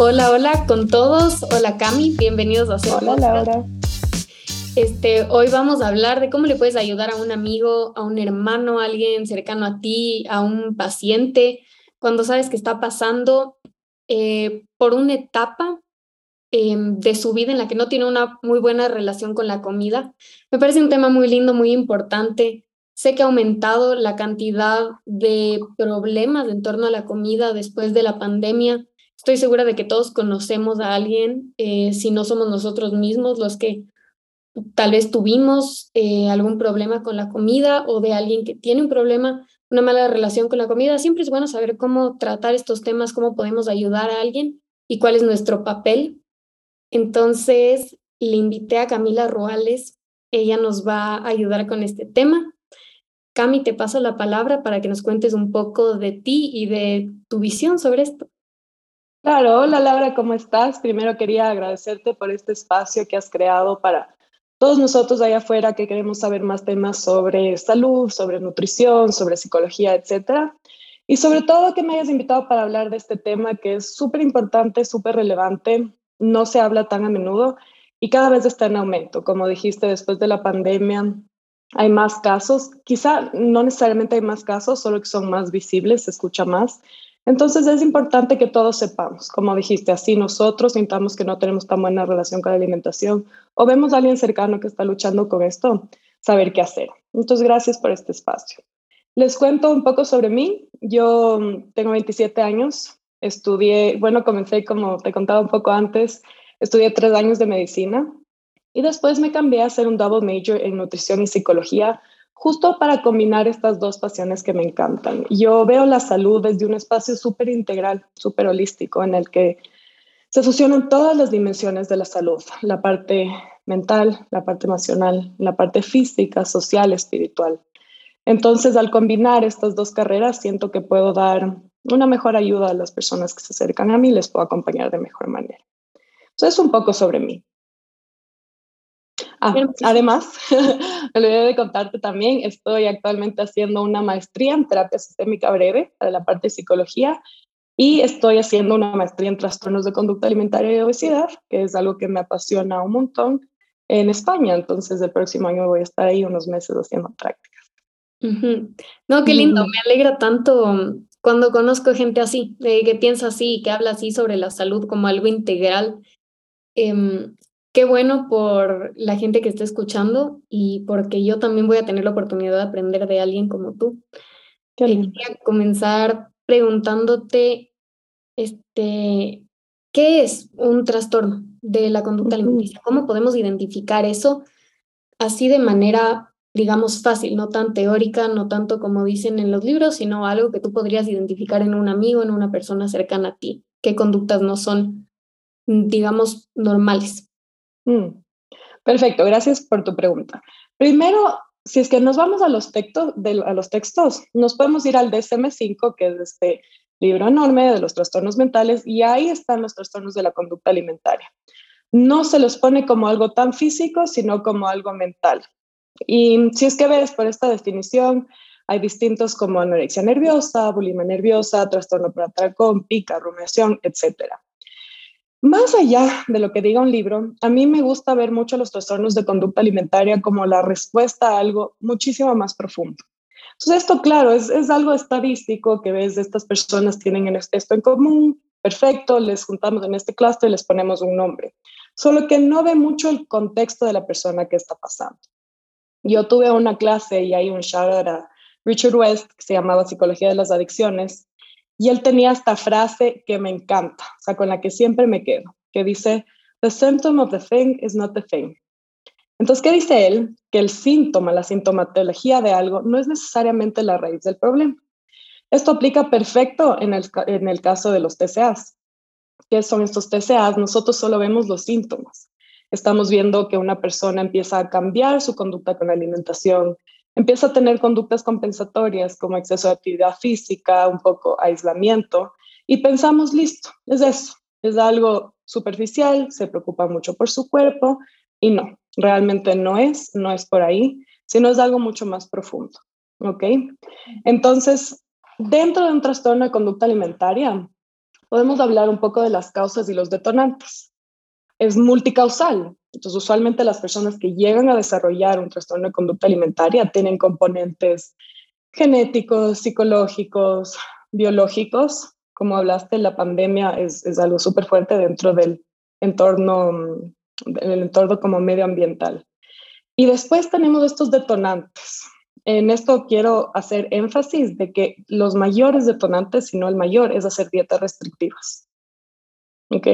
Hola, hola con todos. Hola Cami, bienvenidos a Hola Laura. Este, hoy vamos a hablar de cómo le puedes ayudar a un amigo, a un hermano, a alguien cercano a ti, a un paciente, cuando sabes que está pasando eh, por una etapa em, de su vida en la que no tiene una muy buena relación con la comida. Me parece un tema muy lindo, muy importante. Sé que ha aumentado la cantidad de problemas en torno a la comida después de la pandemia Estoy segura de que todos conocemos a alguien, eh, si no somos nosotros mismos los que tal vez tuvimos eh, algún problema con la comida o de alguien que tiene un problema, una mala relación con la comida. Siempre es bueno saber cómo tratar estos temas, cómo podemos ayudar a alguien y cuál es nuestro papel. Entonces, le invité a Camila Ruales. Ella nos va a ayudar con este tema. Cami, te paso la palabra para que nos cuentes un poco de ti y de tu visión sobre esto. Claro, hola Laura, ¿cómo estás? Primero quería agradecerte por este espacio que has creado para todos nosotros allá afuera que queremos saber más temas sobre salud, sobre nutrición, sobre psicología, etcétera. Y sobre todo que me hayas invitado para hablar de este tema que es súper importante, súper relevante, no se habla tan a menudo y cada vez está en aumento. Como dijiste, después de la pandemia hay más casos, quizá no necesariamente hay más casos, solo que son más visibles, se escucha más, entonces es importante que todos sepamos, como dijiste, así nosotros sintamos que no tenemos tan buena relación con la alimentación o vemos a alguien cercano que está luchando con esto, saber qué hacer. Entonces, gracias por este espacio. Les cuento un poco sobre mí. Yo mm, tengo 27 años, estudié, bueno, comencé como te contaba un poco antes, estudié tres años de medicina y después me cambié a hacer un double major en nutrición y psicología justo para combinar estas dos pasiones que me encantan. Yo veo la salud desde un espacio súper integral, súper holístico, en el que se fusionan todas las dimensiones de la salud, la parte mental, la parte emocional, la parte física, social, espiritual. Entonces, al combinar estas dos carreras, siento que puedo dar una mejor ayuda a las personas que se acercan a mí, les puedo acompañar de mejor manera. Entonces, un poco sobre mí. Ah, además, me olvidé de contarte también, estoy actualmente haciendo una maestría en terapia sistémica breve para la parte de psicología y estoy haciendo una maestría en trastornos de conducta alimentaria y obesidad, que es algo que me apasiona un montón en España. Entonces, el próximo año voy a estar ahí unos meses haciendo prácticas. No, qué lindo, me alegra tanto cuando conozco gente así, que piensa así, que habla así sobre la salud como algo integral. Em, qué bueno por la gente que está escuchando y porque yo también voy a tener la oportunidad de aprender de alguien como tú. Quería comenzar preguntándote, este, ¿qué es un trastorno de la conducta alimenticia? ¿Cómo podemos identificar eso así de manera, digamos, fácil, no tan teórica, no tanto como dicen en los libros, sino algo que tú podrías identificar en un amigo, en una persona cercana a ti? ¿Qué conductas no son, digamos, normales? Mm. Perfecto, gracias por tu pregunta. Primero, si es que nos vamos a los, textos, a los textos, nos podemos ir al DSM-5, que es este libro enorme de los trastornos mentales, y ahí están los trastornos de la conducta alimentaria. No se los pone como algo tan físico, sino como algo mental. Y si es que ves por esta definición, hay distintos como anorexia nerviosa, bulimia nerviosa, trastorno por atracón, pica, rumiación, etcétera. Más allá de lo que diga un libro, a mí me gusta ver mucho los trastornos de conducta alimentaria como la respuesta a algo muchísimo más profundo. Entonces, esto, claro, es, algo estadístico que ves, estas personas tienen esto en común, perfecto, les juntamos en este clúster y les ponemos un nombre. Solo que no ve mucho el contexto de la persona que está pasando. Yo tuve una clase y hay un shout a Richard West que se llamaba Psicología de las Adicciones y él tenía esta frase que me encanta, o sea, con la que siempre me quedo, que dice, The symptom of the thing is not the thing. Entonces, ¿qué dice él? Que el síntoma, la sintomatología de algo no es necesariamente la raíz del problema. Esto aplica perfecto en el, en el caso de los TCAs. ¿Qué son estos TCAs? Nosotros solo vemos los síntomas. Estamos viendo que una persona empieza a cambiar su conducta con la alimentación, empieza a tener conductas compensatorias como exceso de actividad física, un poco aislamiento, y pensamos, listo, es eso, es algo superficial, se preocupa mucho por su cuerpo, y no, realmente no es, no es por ahí, sino es algo mucho más profundo, ¿ok? Entonces, dentro de un trastorno de conducta alimentaria, podemos hablar un poco de las causas y los detonantes. Es multicausal. Entonces, usualmente las personas que llegan a desarrollar un trastorno de conducta alimentaria tienen componentes genéticos, psicológicos, biológicos. Como hablaste, la pandemia es, algo súper fuerte dentro del entorno, del entorno como medioambiental. Y después tenemos estos detonantes. En esto quiero hacer énfasis de que los mayores detonantes, si no el mayor, es hacer dietas restrictivas. ¿Ok?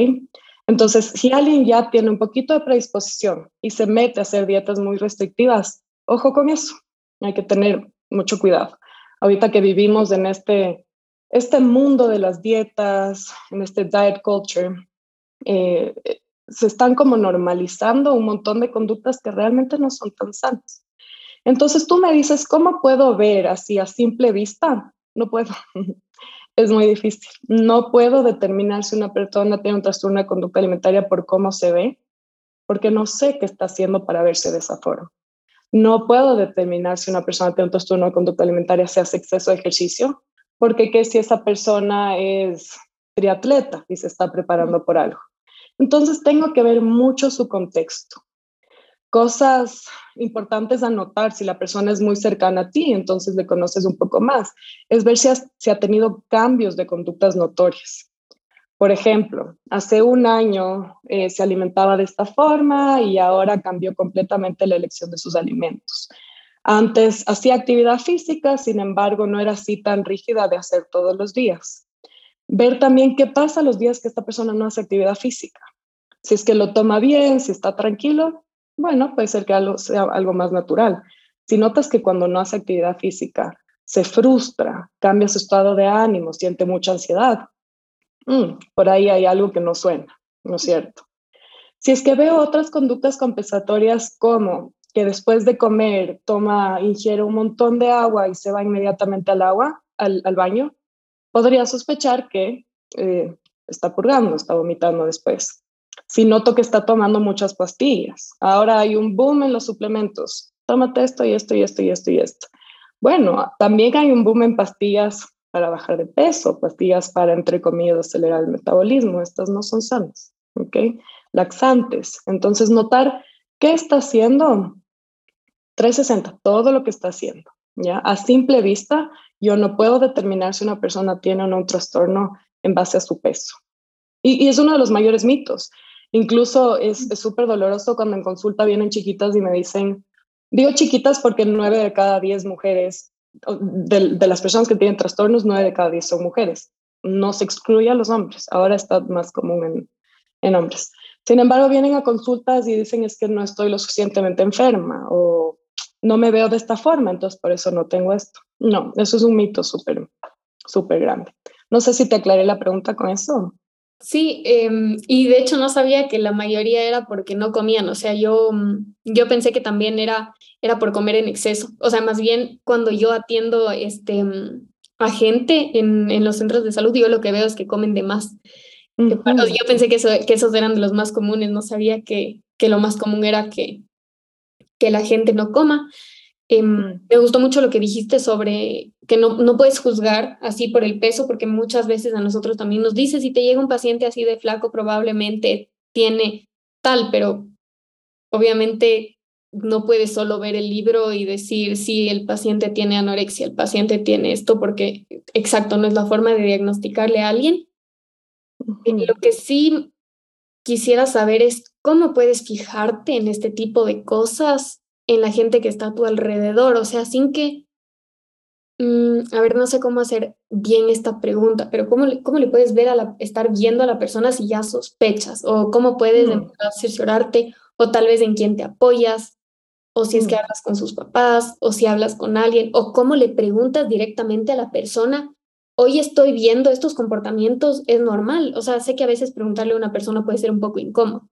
Entonces, si alguien ya tiene un poquito de predisposición y se mete a hacer dietas muy restrictivas, ojo con eso. Hay que tener mucho cuidado. Ahorita que vivimos en este, este mundo de las dietas, en este diet culture, eh, se están como normalizando un montón de conductas que realmente no son tan sanas. Entonces tú me dices, ¿cómo puedo ver así a simple vista? No puedo. es muy difícil. No puedo determinar si una persona tiene un trastorno de conducta alimentaria por cómo se ve, porque no sé qué está haciendo para verse de esa forma. No puedo determinar si una persona tiene un trastorno de conducta alimentaria si hace exceso de ejercicio, porque qué si esa persona es triatleta y se está preparando por algo. Entonces tengo que ver mucho su contexto. Cosas importantes a notar si la persona es muy cercana a ti, entonces le conoces un poco más, es ver si, ha tenido cambios de conductas notorias. Por ejemplo, hace un año eh, se alimentaba de esta forma y ahora cambió completamente la elección de sus alimentos. Antes hacía actividad física, sin embargo, no era así tan rígida de hacer todos los días. Ver también qué pasa los días que esta persona no hace actividad física. Si es que lo toma bien, si está tranquilo, bueno, puede ser que algo sea algo más natural. Si notas que cuando no hace actividad física se frustra, cambia su estado de ánimo, siente mucha ansiedad, mm, por ahí hay algo que no suena, ¿no es cierto? Si es que veo otras conductas compensatorias como que después de comer toma, ingiere un montón de agua y se va inmediatamente al agua, al baño, podría sospechar que eh, está purgando, está vomitando después. Si noto que está tomando muchas pastillas, ahora hay un boom en los suplementos, tómate esto y esto y esto y esto y esto. Bueno, también hay un boom en pastillas para bajar de peso, pastillas para, entre comillas, acelerar el metabolismo. Estas no son sanas, ¿ok? Laxantes. Entonces, notar qué está haciendo 360, todo lo que está haciendo, ¿ya? A simple vista, yo no puedo determinar si una persona tiene o no un trastorno en base a su peso. Y, es uno de los mayores mitos. Incluso es súper doloroso cuando en consulta vienen chiquitas y me dicen, digo chiquitas porque nueve de cada diez mujeres, de, de las personas que tienen trastornos, nueve de cada diez son mujeres. No se excluye a los hombres, ahora está más común en, en hombres. Sin embargo, vienen a consultas y dicen es que no estoy lo suficientemente enferma o no me veo de esta forma, entonces por eso no tengo esto. No, eso es un mito súper, súper grande. No sé si te aclaré la pregunta con eso. Sí, em, y de hecho no sabía que la mayoría era porque no comían, o sea, yo, mm, yo pensé que también era, era por comer en exceso, o sea, más bien cuando yo atiendo este, mm, a gente en, en los centros de salud, yo lo que veo es que comen de más. Yo pensé que, eso, que esos eran de los más comunes, no sabía que, que lo más común era que, que la gente no coma. Em, me gustó mucho lo que dijiste sobre que no, no puedes juzgar así por el peso, porque muchas veces a nosotros también nos dice, si te llega un paciente así de flaco, probablemente tiene tal, pero obviamente no puedes solo ver el libro y decir si el paciente tiene anorexia, el paciente tiene esto, porque exacto, no es la forma de diagnosticarle a alguien. Lo que sí quisiera saber es cómo puedes fijarte en este tipo de cosas en la gente que está a tu alrededor, o sea, sin que, mm, a ver, no sé cómo hacer bien esta pregunta, pero ¿cómo le, cómo le puedes ver a la, estar viendo a la persona si ya sospechas? ¿O cómo puedes mm. cerciorarte? ¿O tal vez en quién te apoyas? ¿O si es que mm. hablas con sus papás? ¿O si hablas con alguien? ¿O cómo le preguntas directamente a la persona? Hoy estoy viendo estos comportamientos, es normal. O sea, sé que a veces preguntarle a una persona puede ser un poco incómodo.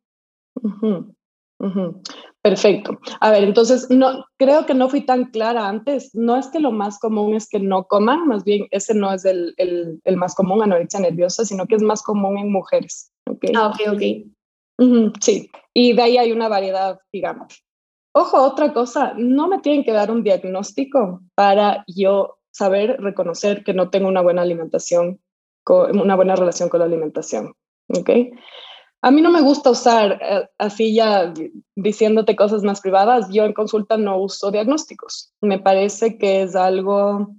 Perfecto. A ver, entonces, no, creo que no fui tan clara antes. No es que lo más común es que no coman, más bien ese no es el, el, más común, anorexia nerviosa, sino que es más común en mujeres. ¿okay? Ah, ok, ok. sí, y de ahí hay una variedad digamos. Ojo, otra cosa, no me tienen que dar un diagnóstico para yo saber reconocer que no tengo una buena alimentación una buena relación con la alimentación. ¿ok? A mí no me gusta usar eh, así ya diciéndote cosas más privadas. Yo en consulta no uso diagnósticos. Me parece que es algo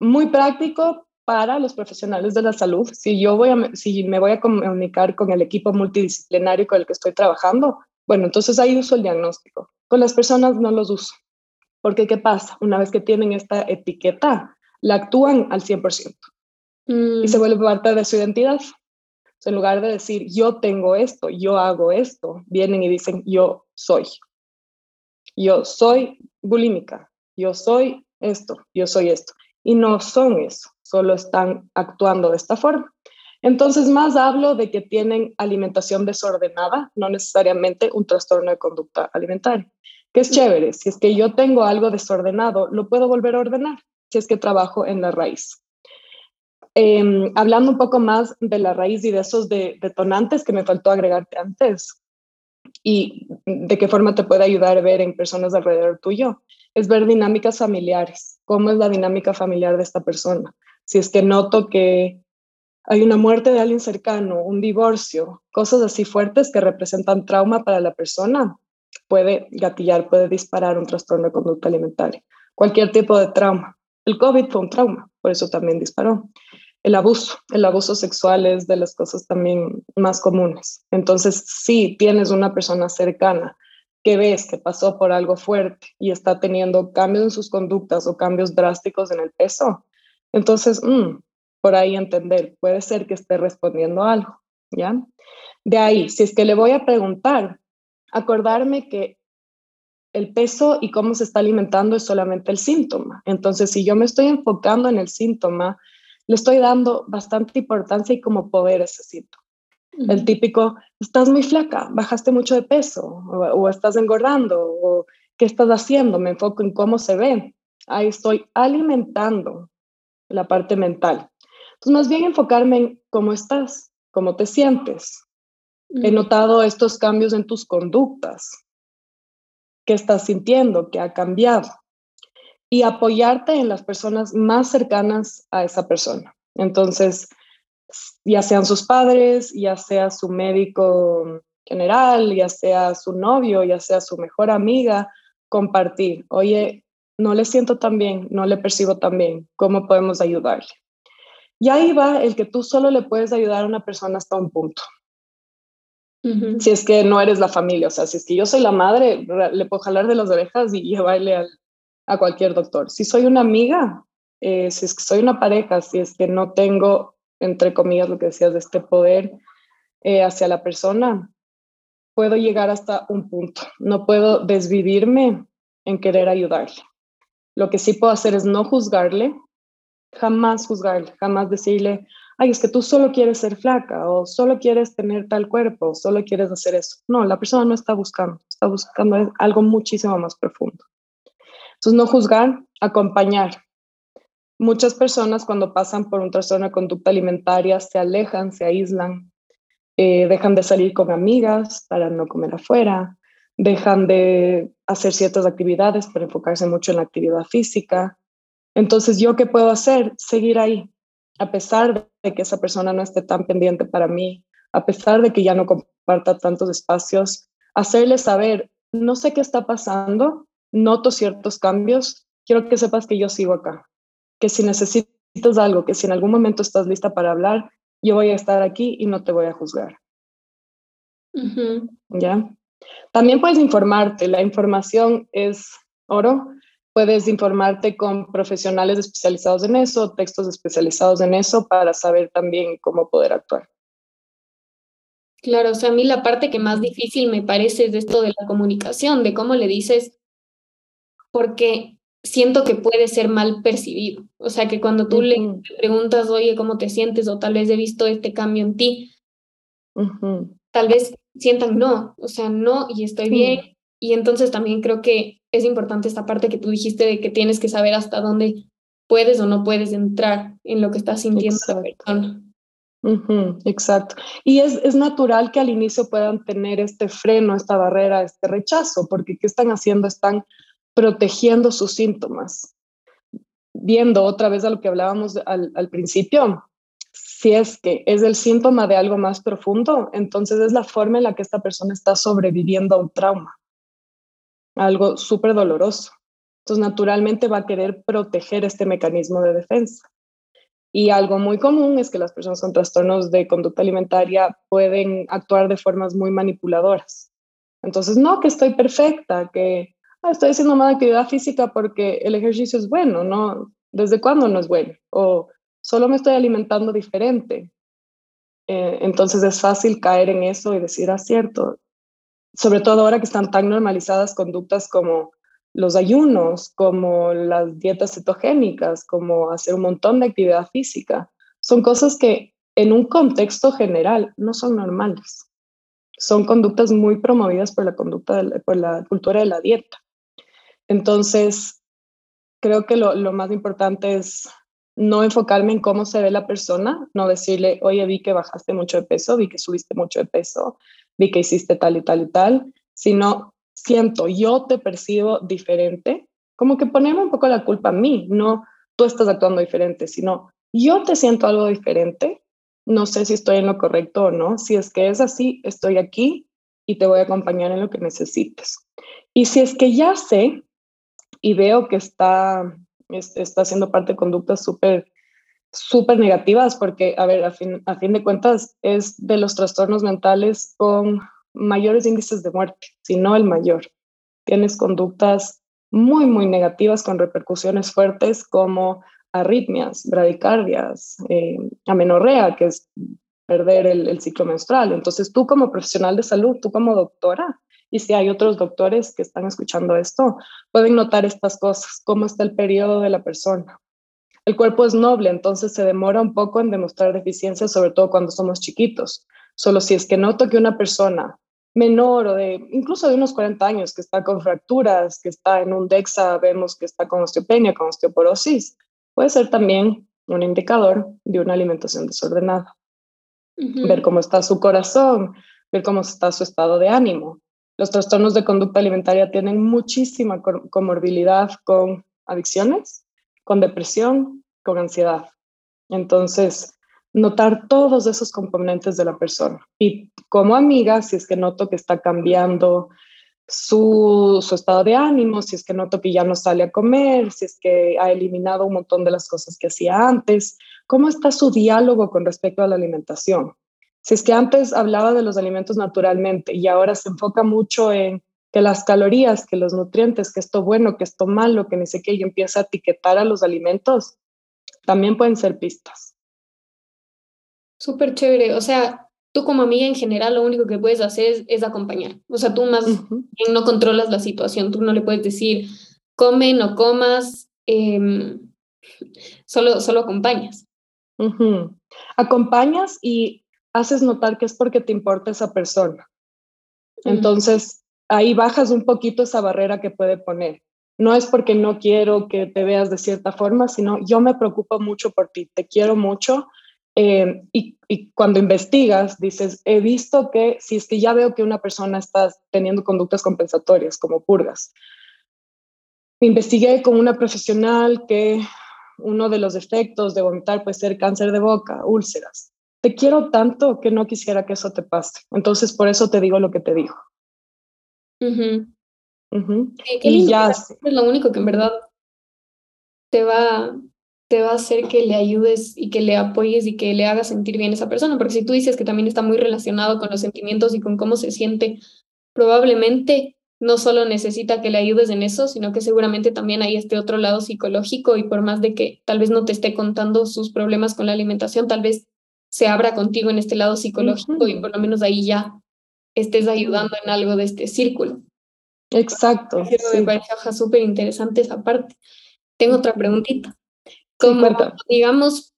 muy práctico para los profesionales de la salud. Si yo voy a, si me voy a comunicar con el equipo multidisciplinario con el que estoy trabajando, bueno, entonces ahí uso el diagnóstico. Con las personas no los uso. Porque ¿qué pasa? Una vez que tienen esta etiqueta, la actúan al 100% y se mm. vuelve parte de su identidad. En lugar de decir yo tengo esto, yo hago esto, vienen y dicen yo soy. Yo soy bulímica, yo soy esto, yo soy esto. Y no son eso, solo están actuando de esta forma. Entonces, más hablo de que tienen alimentación desordenada, no necesariamente un trastorno de conducta alimentaria, que es chévere. Si es que yo tengo algo desordenado, lo puedo volver a ordenar si es que trabajo en la raíz. Em, hablando un poco más de la raíz y de esos detonantes que me faltó agregarte antes y de qué forma te puede ayudar a ver en personas alrededor tuyo, es ver dinámicas familiares. ¿Cómo es la dinámica familiar de esta persona? Si es que noto que hay una muerte de alguien cercano, un divorcio, cosas así fuertes que representan trauma para la persona, puede gatillar, puede disparar un trastorno de conducta alimentaria. Cualquier tipo de trauma. El COVID fue un trauma, por eso también disparó. El abuso, el abuso sexual es de las cosas también más comunes. Entonces, si tienes una persona cercana que ves que pasó por algo fuerte y está teniendo cambios en sus conductas o cambios drásticos en el peso, entonces, mm, por ahí entender, puede ser que esté respondiendo algo, ¿ya? De ahí, si es que le voy a preguntar, acordarme que el peso y cómo se está alimentando es solamente el síntoma. Entonces, si yo me estoy enfocando en el síntoma, le estoy dando bastante importancia y como poder a ese síntoma. El típico, estás muy flaca, bajaste mucho de peso, o, estás engordando, o qué estás haciendo, me enfoco en cómo se ve. Ahí estoy alimentando la parte mental. Entonces, más bien enfocarme en cómo estás, cómo te sientes. He notado estos cambios en tus conductas, qué estás sintiendo, qué ha cambiado. Y apoyarte en las personas más cercanas a esa persona. Entonces, ya sean sus padres, ya sea su médico general, ya sea su novio, ya sea su mejor amiga, compartir, oye, no le siento tan bien, no le percibo tan bien, ¿cómo podemos ayudarle? Y ahí va el que tú solo le puedes ayudar a una persona hasta un punto. Si es que no eres la familia, o sea, si es que yo soy la madre, le puedo jalar de las orejas y llevarle a cualquier doctor. Si soy una amiga, eh, si es que soy una pareja, si es que no tengo, entre comillas, lo que decías de este poder eh, hacia la persona, puedo llegar hasta un punto. No puedo desvivirme en querer ayudarle. Lo que sí puedo hacer es no juzgarle, jamás juzgarle, jamás decirle, ay, es que tú solo quieres ser flaca o solo quieres tener tal cuerpo, o solo quieres hacer eso. No, la persona no está buscando, está buscando algo muchísimo más profundo. Entonces, no juzgar, acompañar. Muchas personas cuando pasan por un trastorno de conducta alimentaria se alejan, se aíslan, eh, dejan de salir con amigas para no comer afuera, dejan de hacer ciertas actividades para enfocarse mucho en la actividad física. Entonces, ¿yo qué puedo hacer? Seguir ahí, a pesar de que esa persona no esté tan pendiente para mí, a pesar de que ya no comparta tantos espacios, hacerle saber, no sé qué está pasando, noto ciertos cambios, quiero que sepas que yo sigo acá, que si necesitas algo, que si en algún momento estás lista para hablar, yo voy a estar aquí y no te voy a juzgar. ¿Ya? También puedes informarte, la información es oro, puedes informarte con profesionales especializados en eso, textos especializados en eso para saber también cómo poder actuar. Claro, o sea, a mí la parte que más difícil me parece es esto de la comunicación, de cómo le dices, porque siento que puede ser mal percibido. O sea, que cuando tú le preguntas, oye, ¿cómo te sientes? O tal vez he visto este cambio en ti, tal vez sientan no, o sea, no, y estoy bien. Y entonces también creo que es importante esta parte que tú dijiste de que tienes que saber hasta dónde puedes o no puedes entrar en lo que estás sintiendo la persona. exacto. Y es, es, natural que al inicio puedan tener este freno, esta barrera, este rechazo, porque ¿qué están haciendo? Están protegiendo sus síntomas. Viendo otra vez a lo que hablábamos al, principio, si es que es el síntoma de algo más profundo, entonces es la forma en la que esta persona está sobreviviendo a un trauma, algo súper doloroso. Entonces, naturalmente va a querer proteger este mecanismo de defensa. Y algo muy común es que las personas con trastornos de conducta alimentaria pueden actuar de formas muy manipuladoras. Entonces, no que estoy perfecta, que ah, estoy haciendo más actividad física porque el ejercicio es bueno, ¿no? ¿Desde cuándo no es bueno? O solo me estoy alimentando diferente. Eh, entonces es fácil caer en eso y decir, ah, cierto. Sobre todo ahora que están tan normalizadas conductas como los ayunos, como las dietas cetogénicas, como hacer un montón de actividad física. Son cosas que en un contexto general no son normales. Son conductas muy promovidas por la conducta, por la cultura de la dieta. Entonces, creo que lo, lo más importante es no enfocarme en cómo se ve la persona, no decirle, oye, vi que bajaste mucho de peso, vi que subiste mucho de peso, vi que hiciste tal y tal y tal, sino siento, yo te percibo diferente, como que ponerme un poco la culpa a mí, no tú estás actuando diferente, sino yo te siento algo diferente, no sé si estoy en lo correcto o no, si es que es así, estoy aquí y te voy a acompañar en lo que necesites. Y si es que ya sé y veo que está está haciendo parte de conductas súper súper negativas porque, a ver, a fin, a fin de cuentas es de los trastornos mentales con mayores índices de muerte, si no el mayor. Tienes conductas muy, muy negativas con repercusiones fuertes como arritmias, bradicardias, eh, amenorrea, que es perder el, el, ciclo menstrual. Entonces, tú como profesional de salud, tú como doctora, y si hay otros doctores que están escuchando esto, pueden notar estas cosas, cómo está el periodo de la persona. El cuerpo es noble, entonces se demora un poco en demostrar deficiencias, sobre todo cuando somos chiquitos. Solo si es que noto que una persona menor o de incluso de unos 40 años que está con fracturas, que está en un DEXA, vemos que está con osteopenia, con osteoporosis, puede ser también un indicador de una alimentación desordenada. Ver cómo está su corazón, ver cómo está su estado de ánimo, los trastornos de conducta alimentaria tienen muchísima comorbilidad con adicciones, con depresión, con ansiedad. Entonces, notar todos esos componentes de la persona. Y como amiga, si es que noto que está cambiando su, estado de ánimo, si es que noto que ya no sale a comer, si es que ha eliminado un montón de las cosas que hacía antes, ¿cómo está su diálogo con respecto a la alimentación? Si es que antes hablaba de los alimentos naturalmente y ahora se enfoca mucho en que las calorías, que los nutrientes, que esto bueno, que esto malo, que ni sé qué, y empieza a etiquetar a los alimentos, también pueden ser pistas. Súper chévere. O sea, tú como amiga en general lo único que puedes hacer es, acompañar. O sea, tú más bien no controlas la situación. Tú no le puedes decir, come, no comas, em, solo, solo acompañas. Acompañas y haces notar que es porque te importa esa persona. Entonces, ahí bajas un poquito esa barrera que puede poner. No es porque no quiero que te veas de cierta forma, sino yo me preocupo mucho por ti, te quiero mucho. Eh, y, y, cuando investigas, dices, he visto que si es que ya veo que una persona está teniendo conductas compensatorias como purgas, investigué con una profesional que uno de los efectos de vomitar puede ser cáncer de boca, úlceras te quiero tanto que no quisiera que eso te pase. Entonces, por eso te digo lo que te digo. y ya. Es lo único que en verdad te va, te va a hacer que le ayudes y que le apoyes y que le hagas sentir bien a esa persona. Porque si tú dices que también está muy relacionado con los sentimientos y con cómo se siente, probablemente no solo necesita que le ayudes en eso, sino que seguramente también hay este otro lado psicológico y por más de que tal vez no te esté contando sus problemas con la alimentación, tal vez se abra contigo en este lado psicológico y por lo menos ahí ya estés ayudando en algo de este círculo. Exacto. Me parece súper interesante esa parte. Tengo otra preguntita. Como, digamos,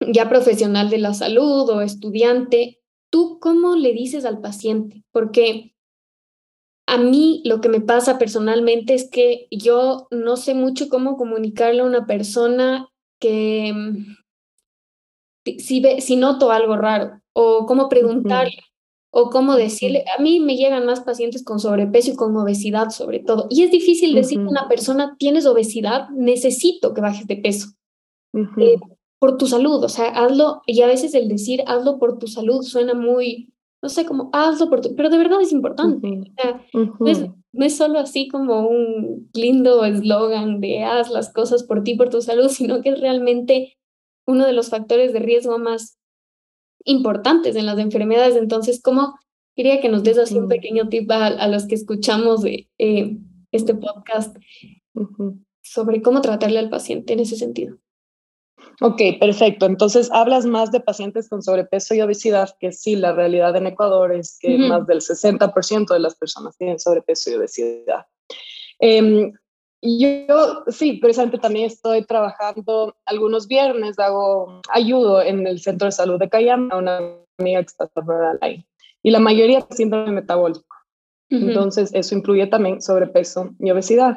ya profesional de la salud o estudiante, ¿tú cómo le dices al paciente? Porque a mí lo que me pasa personalmente es que yo no sé mucho cómo comunicarle a una persona que si, si noto algo raro o cómo preguntarle o cómo decirle. A mí me llegan más pacientes con sobrepeso y con obesidad sobre todo. Y es difícil decirle a una persona, tienes obesidad, necesito que bajes de peso. Eh, por tu salud, o sea, hazlo, y a veces el decir hazlo por tu salud suena muy, no sé, como hazlo por tu, pero de verdad es importante. o sea, no, es, solo así como un lindo eslogan de haz las cosas por ti, por tu salud, sino que es realmente uno de los factores de riesgo más importantes en las enfermedades. Entonces, ¿cómo quería que nos des así un pequeño tip a, los que escuchamos de, eh, este podcast sobre cómo tratarle al paciente en ese sentido? Ok, perfecto. Entonces, hablas más de pacientes con sobrepeso y obesidad, que sí, la realidad en Ecuador es que más del 60% de las personas tienen sobrepeso y obesidad. Eh, yo sí, precisamente también estoy trabajando algunos viernes, hago, ayudo en el centro de salud de Cayama a una amiga que está trabajando ahí. Y la mayoría es síndrome metabólico. Entonces, eso incluye también sobrepeso y obesidad.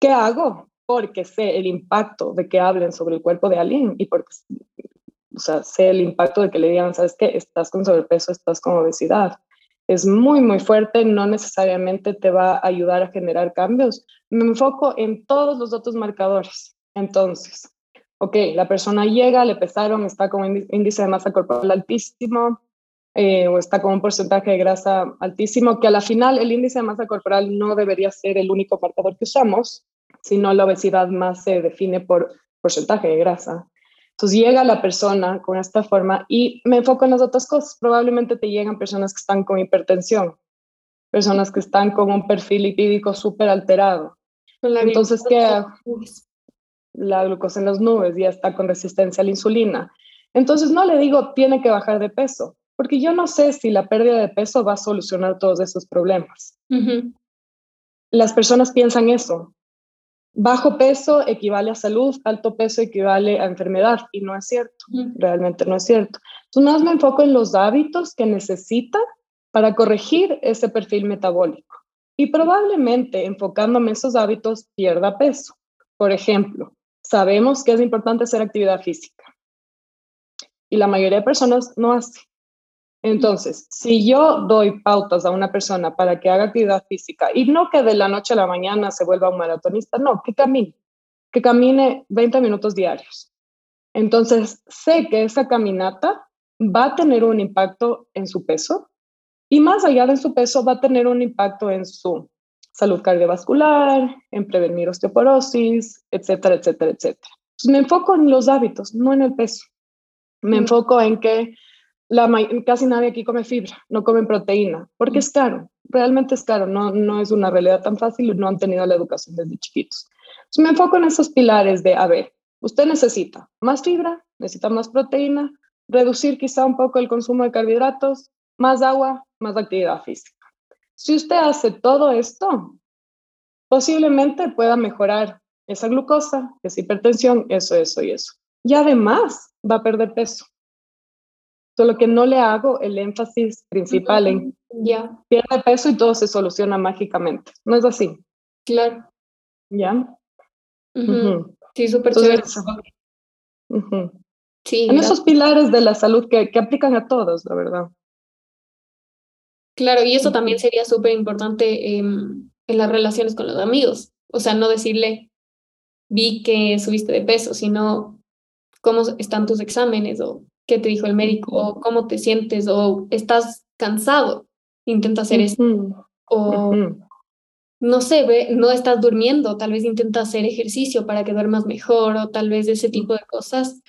¿Qué hago? porque sé el impacto de que hablen sobre el cuerpo de alguien y porque o sea, sé el impacto de que le digan, sabes qué, estás con sobrepeso, estás con obesidad. Es muy, muy fuerte, no necesariamente te va a ayudar a generar cambios. Me enfoco en todos los otros marcadores. Entonces, ok, la persona llega, le pesaron, está con índice de masa corporal altísimo, eh, o está con un porcentaje de grasa altísimo, que a la final el índice de masa corporal no debería ser el único marcador que usamos, sino la obesidad más se define por porcentaje de grasa. Entonces llega la persona con esta forma y me enfoco en las otras cosas. Probablemente te llegan personas que están con hipertensión, personas que están con un perfil lipídico súper alterado. Entonces, ¿qué La glucosa en las nubes ya está con resistencia a la insulina. Entonces no le digo tiene que bajar de peso, porque yo no sé si la pérdida de peso va a solucionar todos esos problemas. Las personas piensan eso, bajo peso equivale a salud, alto peso equivale a enfermedad y no es cierto, realmente no es cierto. Entonces más me enfoco en los hábitos que necesita para corregir ese perfil metabólico y probablemente enfocándome en esos hábitos pierda peso. Por ejemplo, sabemos que es importante hacer actividad física y la mayoría de personas no hace. Entonces, si yo doy pautas a una persona para que haga actividad física y no que de la noche a la mañana se vuelva un maratonista, no, que camine, que camine 20 minutos diarios. Entonces, sé que esa caminata va a tener un impacto en su peso y más allá de su peso va a tener un impacto en su salud cardiovascular, en prevenir osteoporosis, etcétera, etcétera, etcétera. Entonces, me enfoco en los hábitos, no en el peso. Me mm. enfoco en que casi nadie aquí come fibra, no comen proteína, porque es caro, realmente es caro, no, no es una realidad tan fácil y no han tenido la educación desde chiquitos. Entonces me enfoco en esos pilares de, a ver, usted necesita más fibra, necesita más proteína, reducir quizá un poco el consumo de carbohidratos, más agua, más actividad física. Si usted hace todo esto, posiblemente pueda mejorar esa glucosa, esa hipertensión, eso, eso y eso. Y además va a perder peso solo que no le hago el énfasis principal en ya pierde peso y todo se soluciona mágicamente. No es así. Claro. ¿Ya? Sí, súper chévere. Sí, en esos pilares de la salud que, que, aplican a todos, la verdad. Claro, y eso también sería súper importante en las relaciones con los amigos. O sea, no decirle, vi que subiste de peso, sino cómo están tus exámenes o qué te dijo el médico, o cómo te sientes, o estás cansado, intenta hacer eso. O no sé, ve, no estás durmiendo, tal vez intenta hacer ejercicio para que duermas mejor, o tal vez ese tipo de cosas.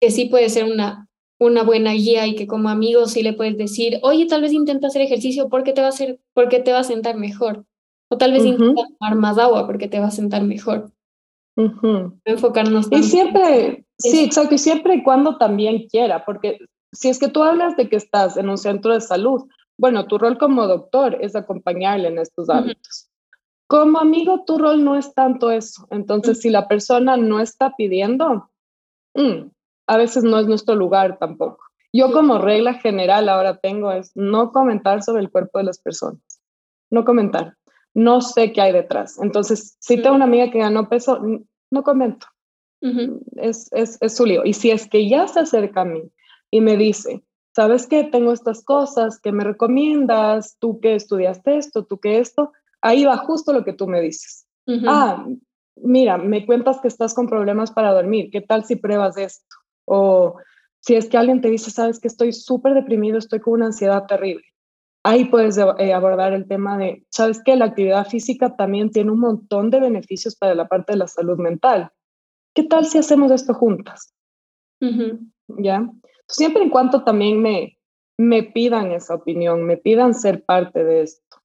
Que sí puede ser una, una buena guía y que como amigo sí le puedes decir, oye, tal vez intenta hacer ejercicio porque te va a hacer, porque te va a sentar mejor. O tal vez intenta tomar más agua porque te va a sentar mejor. Enfocarnos. Y siempre, sí, exacto, y siempre y cuando también quiera, porque si es que tú hablas de que estás en un centro de salud, bueno, tu rol como doctor es acompañarle en estos hábitos. Como amigo, tu rol no es tanto eso. Entonces, si la persona no está pidiendo, mm, a veces no es nuestro lugar tampoco. Yo como regla general ahora tengo es no comentar sobre el cuerpo de las personas. No comentar no sé qué hay detrás. Entonces, si tengo una amiga que ganó peso, no comento. Es, es, es, su lío. Y si es que ya se acerca a mí y me dice, ¿sabes qué? Tengo estas cosas que me recomiendas, tú que estudiaste esto, tú que esto, ahí va justo lo que tú me dices. Ah, mira, me cuentas que estás con problemas para dormir, ¿qué tal si pruebas esto? O si es que alguien te dice, sabes que estoy súper deprimido, estoy con una ansiedad terrible. Ahí puedes eh, abordar el tema de, sabes que la actividad física también tiene un montón de beneficios para la parte de la salud mental. ¿Qué tal si hacemos esto juntas? ¿Ya? Siempre en cuanto también me, me pidan esa opinión, me pidan ser parte de esto.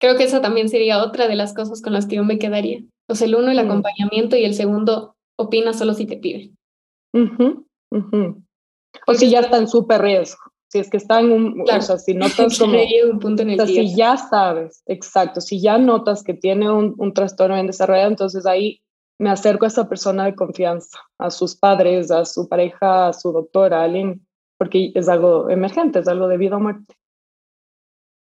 Creo que esa también sería otra de las cosas con las que yo me quedaría. O sea, el uno, el acompañamiento y el segundo, opina solo si te piden. O si ya está en súper riesgo. Si es que está en un, o sea, si notas como, un punto en el o sea, si ya sabes, exacto, si ya notas que tiene un, un trastorno en desarrollo, entonces ahí me acerco a esa persona de confianza, a sus padres, a su pareja, a su doctora, a alguien, porque es algo emergente, es algo de vida o muerte.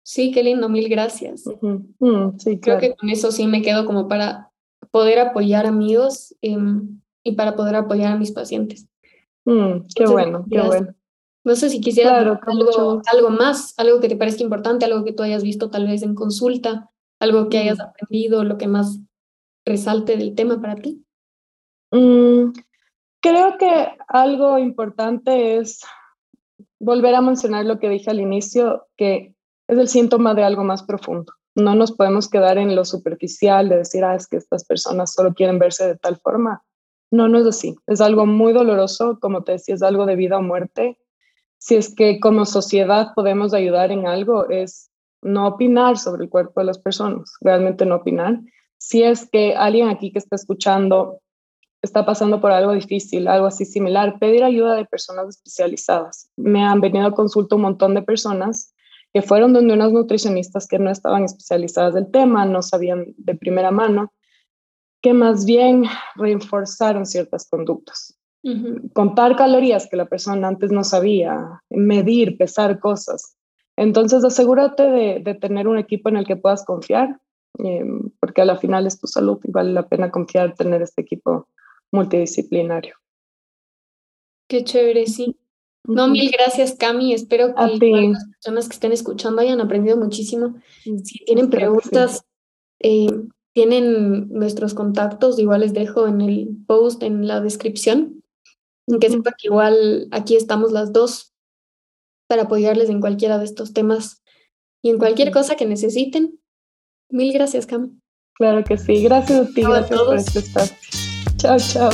Sí, qué lindo, mil gracias. Mm, sí, Creo que con eso sí me quedo como para poder apoyar amigos em, y para poder apoyar a mis pacientes. Mm, qué bueno, qué bueno. No sé si quisieras algo, algo más, algo que te parezca importante, algo que tú hayas visto tal vez en consulta, algo que hayas mm. aprendido, lo que más resalte del tema para ti. creo que algo importante es volver a mencionar lo que dije al inicio, que es el síntoma de algo más profundo. No nos podemos quedar en lo superficial de decir, ah, es que estas personas solo quieren verse de tal forma. No, no es así. Es algo muy doloroso, como te decía, es algo de vida o muerte. Si es que como sociedad podemos ayudar en algo, es no opinar sobre el cuerpo de las personas, realmente no opinar. Si es que alguien aquí que está escuchando está pasando por algo difícil, algo así similar, pedir ayuda de personas especializadas. Me han venido a consulta un montón de personas que fueron donde unas nutricionistas que no estaban especializadas del tema, no sabían de primera mano, que más bien reforzaron ciertas conductas. Contar calorías que la persona antes no sabía, medir, pesar cosas. Entonces, asegúrate de, tener un equipo en el que puedas confiar, em, porque a la final es tu salud y vale la pena confiar tener este equipo multidisciplinario. Qué chévere, sí. No, mil gracias, Cami. Espero que las personas que estén escuchando hayan aprendido muchísimo. Mm, si tienen preguntas, eh, tienen nuestros contactos, igual les dejo en el post, en la descripción. Que sepa que igual aquí estamos las dos para apoyarles en cualquiera de estos temas y en cualquier cosa que necesiten. Mil gracias, Cami. Claro que sí. Gracias a ti. gracias por este Chao, chao.